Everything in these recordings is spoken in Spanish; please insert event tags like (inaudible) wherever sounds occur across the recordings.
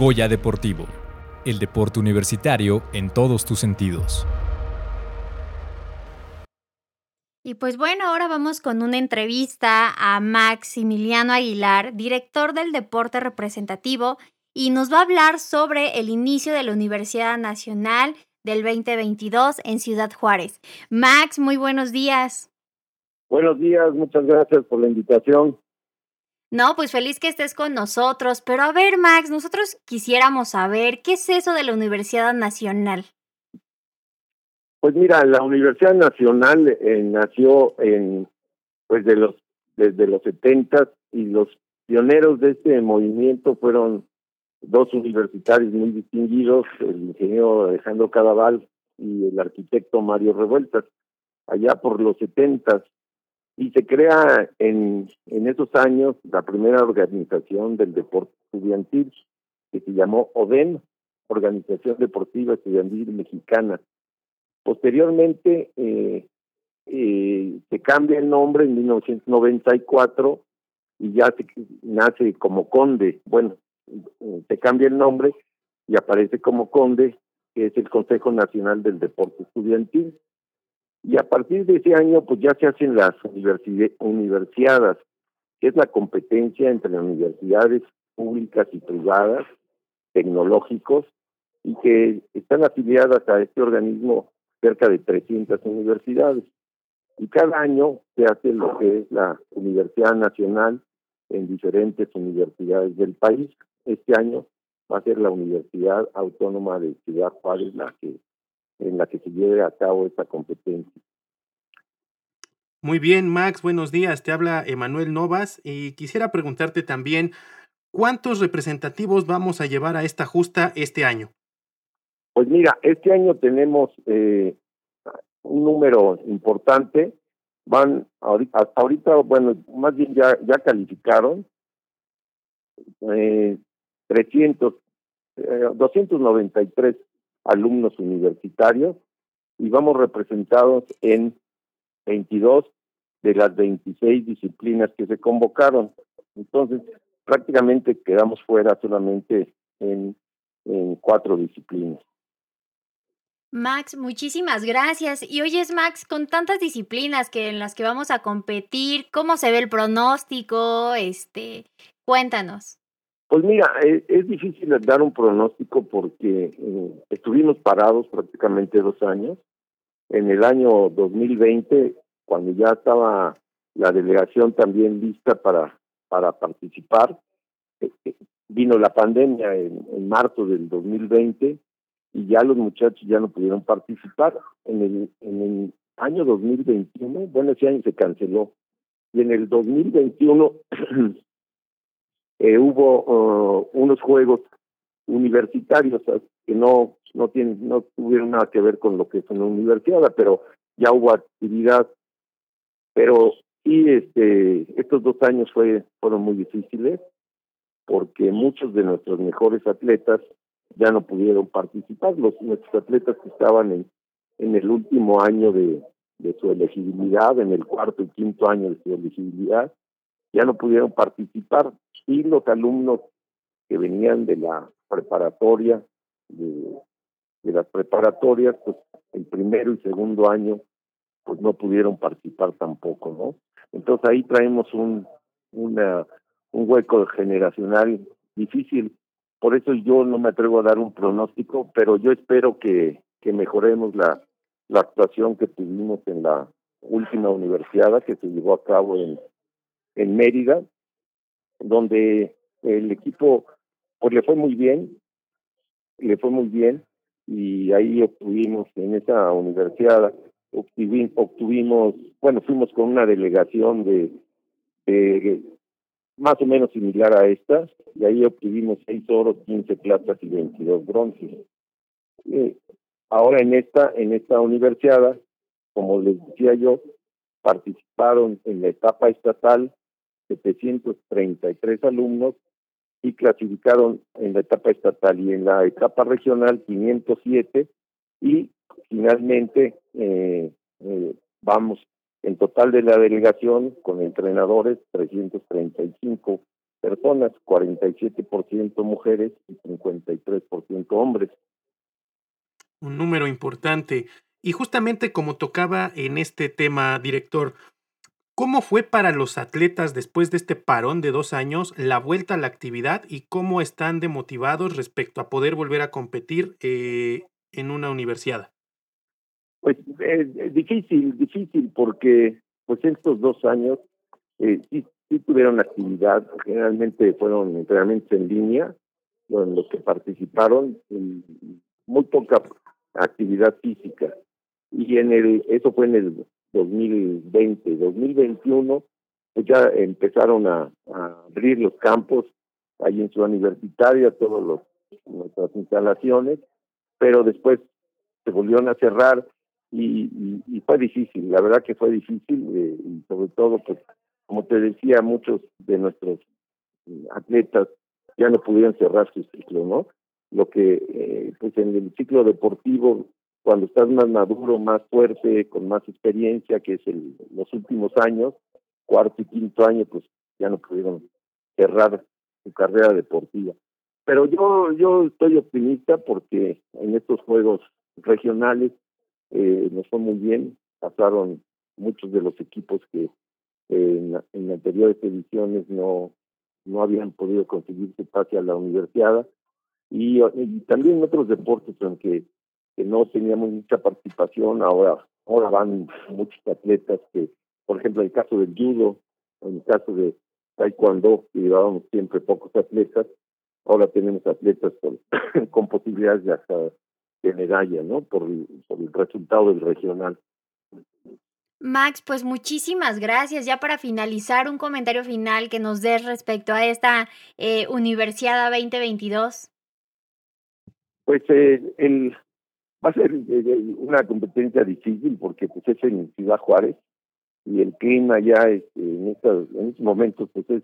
Goya Deportivo, el deporte universitario en todos tus sentidos. Y pues bueno, ahora vamos con una entrevista a Maximiliano Aguilar, director del deporte representativo, y nos va a hablar sobre el inicio de la Universidad Nacional del 2022 en Ciudad Juárez. Max, muy buenos días. Buenos días, muchas gracias por la invitación. No, pues feliz que estés con nosotros, pero a ver, Max, nosotros quisiéramos saber qué es eso de la Universidad Nacional. Pues mira, la Universidad Nacional eh, nació en, pues de los, desde los 70 y los pioneros de este movimiento fueron dos universitarios muy distinguidos, el ingeniero Alejandro Cadaval y el arquitecto Mario Revueltas, allá por los 70 y se crea en, en esos años la primera organización del deporte estudiantil, que se llamó ODEN, Organización Deportiva Estudiantil Mexicana. Posteriormente eh, eh, se cambia el nombre en 1994 y ya se nace como Conde. Bueno, se cambia el nombre y aparece como Conde, que es el Consejo Nacional del Deporte Estudiantil. Y a partir de ese año, pues ya se hacen las universidades, que es la competencia entre universidades públicas y privadas, tecnológicos, y que están afiliadas a este organismo cerca de 300 universidades. Y cada año se hace lo que es la Universidad Nacional en diferentes universidades del país. Este año va a ser la Universidad Autónoma de Ciudad Juárez la que en la que se lleve a cabo esta competencia. Muy bien, Max, buenos días. Te habla Emanuel Novas y quisiera preguntarte también, ¿cuántos representativos vamos a llevar a esta justa este año? Pues mira, este año tenemos eh, un número importante. Van ahorita, ahorita, bueno, más bien ya, ya calificaron eh, 300, eh, 293 alumnos universitarios y vamos representados en 22 de las 26 disciplinas que se convocaron. Entonces, prácticamente quedamos fuera solamente en, en cuatro disciplinas. Max, muchísimas gracias. Y oyes, Max, con tantas disciplinas que en las que vamos a competir, ¿cómo se ve el pronóstico? Este, cuéntanos. Pues mira, es, es difícil dar un pronóstico porque eh, estuvimos parados prácticamente dos años. En el año 2020, cuando ya estaba la delegación también lista para, para participar, eh, eh, vino la pandemia en, en marzo del 2020 y ya los muchachos ya no pudieron participar. En el, en el año 2021, bueno, ese año se canceló. Y en el 2021 (clears throat) eh, hubo uh, unos juegos universitarios que no no tienen no tuvieron nada que ver con lo que es una universidad pero ya hubo actividad. Pero sí este estos dos años fue fueron muy difíciles porque muchos de nuestros mejores atletas ya no pudieron participar. Los nuestros atletas que estaban en en el último año de de su elegibilidad en el cuarto y quinto año de su elegibilidad ya no pudieron participar y los alumnos que venían de la preparatoria, de, de las preparatorias, pues el primero y segundo año, pues no pudieron participar tampoco, ¿no? Entonces ahí traemos un, una, un hueco generacional difícil. Por eso yo no me atrevo a dar un pronóstico, pero yo espero que, que mejoremos la, la actuación que tuvimos en la última universidad que se llevó a cabo en, en Mérida, donde el equipo pues le fue muy bien, le fue muy bien y ahí obtuvimos en esa universidad obtuvimos, bueno fuimos con una delegación de, de más o menos similar a esta y ahí obtuvimos seis oros, 15 platas y 22 bronces. Eh, ahora en esta en esta universidad, como les decía yo, participaron en la etapa estatal 733 alumnos y clasificaron en la etapa estatal y en la etapa regional 507 y finalmente eh, eh, vamos en total de la delegación con entrenadores 335 personas, 47% mujeres y 53% hombres. Un número importante. Y justamente como tocaba en este tema, director, ¿cómo fue para los atletas después de este parón de dos años la vuelta a la actividad y cómo están demotivados respecto a poder volver a competir eh, en una universidad? Pues es difícil, difícil porque pues estos dos años eh, sí tuvieron actividad, generalmente fueron entrenamientos en línea, en los que participaron, muy poca actividad física. Y en el, eso fue en el 2020, 2021, pues ya empezaron a, abrir los campos ahí en su Universitaria, todas nuestras instalaciones, pero después se volvieron a cerrar y, y, fue difícil, la verdad que fue difícil eh, y sobre todo pues como te decía, muchos de nuestros atletas ya no pudieron cerrar su ciclo, ¿no? Lo que, eh, pues en el ciclo deportivo, cuando estás más maduro, más fuerte, con más experiencia, que es el, los últimos años, cuarto y quinto año, pues ya no pudieron cerrar su carrera deportiva. Pero yo, yo estoy optimista porque en estos juegos regionales eh, nos fue muy bien, pasaron muchos de los equipos que en, en anteriores ediciones no, no habían podido conseguirse pase a la universidad y, también en otros deportes aunque que no teníamos mucha participación ahora ahora van muchos atletas que por ejemplo en el caso del judo en el caso de taekwondo que llevábamos siempre pocos atletas ahora tenemos atletas con, (coughs) con posibilidades de hasta de medalla no por, por el resultado del regional Max, pues muchísimas gracias. Ya para finalizar, un comentario final que nos des respecto a esta eh, Universidad 2022. Pues eh, el, va a ser eh, una competencia difícil porque pues es en Ciudad Juárez y el clima ya este, en, estos, en estos momentos pues es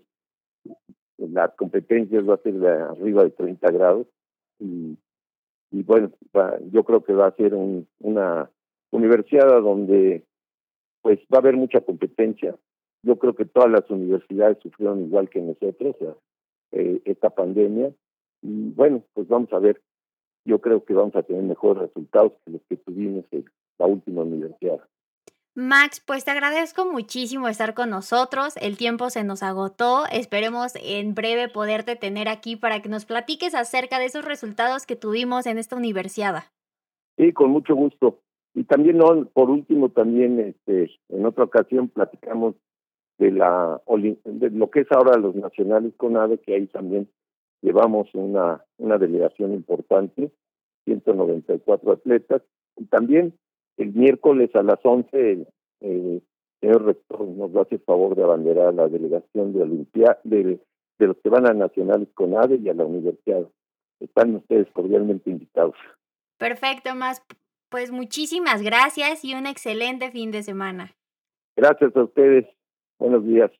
las competencias va a ser de arriba de 30 grados y, y bueno, yo creo que va a ser un, una universidad donde pues va a haber mucha competencia. Yo creo que todas las universidades sufrieron igual que nosotros eh, esta pandemia. Y bueno, pues vamos a ver. Yo creo que vamos a tener mejores resultados que los que tuvimos en la última universidad. Max, pues te agradezco muchísimo estar con nosotros. El tiempo se nos agotó. Esperemos en breve poderte tener aquí para que nos platiques acerca de esos resultados que tuvimos en esta universidad. Sí, con mucho gusto. Y también, no, por último, también este, en otra ocasión platicamos de, la, de lo que es ahora los nacionales con AVE, que ahí también llevamos una, una delegación importante, 194 atletas. Y también el miércoles a las 11, el, señor rector nos va a hacer favor de abanderar a la delegación de Olimpia, de, de los que van a nacionales con AVE y a la universidad. Están ustedes cordialmente invitados. Perfecto, más pues muchísimas gracias y un excelente fin de semana. Gracias a ustedes. Buenos días.